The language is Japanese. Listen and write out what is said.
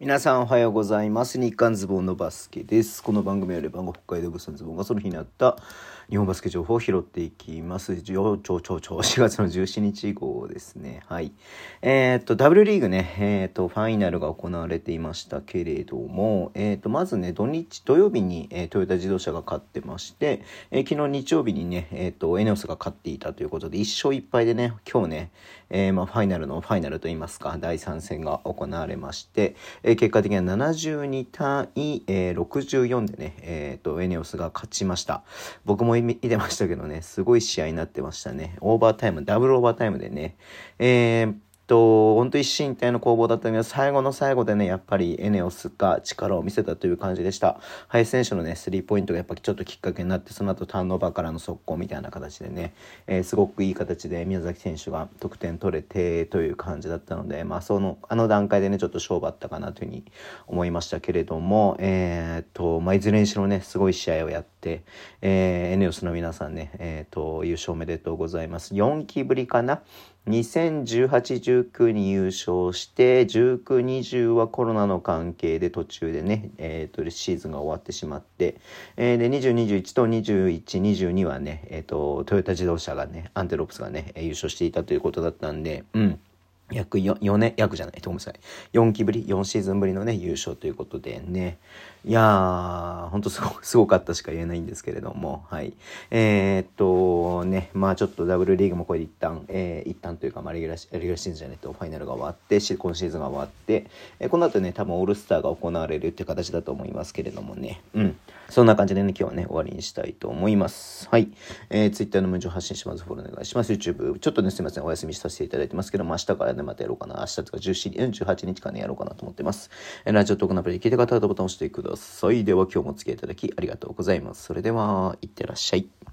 皆さんおはようございます。日刊ズボンのバスケです。この番組はレバンゴ北海道物産ズボンがその日にあった日本バスケ情報を拾っていきます。上長長長4月の17日号ですね。はい。えーっと、W リーグね、えーっと、ファイナルが行われていましたけれども、えーっと、まずね、土日、土曜日に、えートヨタ自動車が勝ってまして、えー昨日日曜日にね、えっと、エネオスが勝っていたということで、1勝1敗でね、今日ね、えーまあ、ファイナルのファイナルといいますか、第3戦が行われまして、えー結果的には72対、えー64でね、えーと、エネオスが勝ちました。僕も見てましたけどね、すごい試合になってましたね。オーバータイム、ダブルオーバータイムでね、えーと、本当一進一退の攻防だったんですけど、最後の最後でね、やっぱりエネオスが力を見せたという感じでした。林選手のね、スリーポイントがやっぱちょっときっかけになって、その後ターンオーバーからの速攻みたいな形でね、えーすごくいい形で宮崎選手が得点取れてという感じだったので、まあその、あの段階でね、ちょっと勝負あったかなというふうに思いましたけれども、えーっと、まあいずれにしろね、すごい試合をやって、えーエネオスの皆さんね、えーと、優勝おめでとうございます。4期ぶりかな？2018-19に優勝して19-20はコロナの関係で途中でね、えー、とシーズンが終わってしまって、えーで2021と2122はね、えー、とトヨタ自動車がねアンテロプスがねえ優勝していたということだったんでうん約 4, 4年、約じゃない、ごめんなさい。4期ぶり、4シーズンぶりのね、優勝ということでね。いやー、ほんとすご すごかったしか言えないんですけれども、はい。えー、っと、ね、まあちょっとダブルリーグもこれで一旦、えー、一旦というか、まあレギュラーシレギュラーズンじゃないと、ファイナルが終わって、今シーズンが終わって、えーこの後ね、多分オールスターが行われるっていう形だと思いますけれどもね。うん。そんな感じでね、今日はね、終わりにしたいと思います。はい。えー、Twitter の無情発信します。フォローお願いします。YouTube、ちょっとね、すいません、お休みさせていただいてますけども、明日からね、またやろうかな。明日とか17 18日間ね、やろうかなと思ってます。えーラジオトークのアプリで聞いた方はボタンを押してください。では、今日もお付き合いいただきありがとうございます。それでは、いってらっしゃい。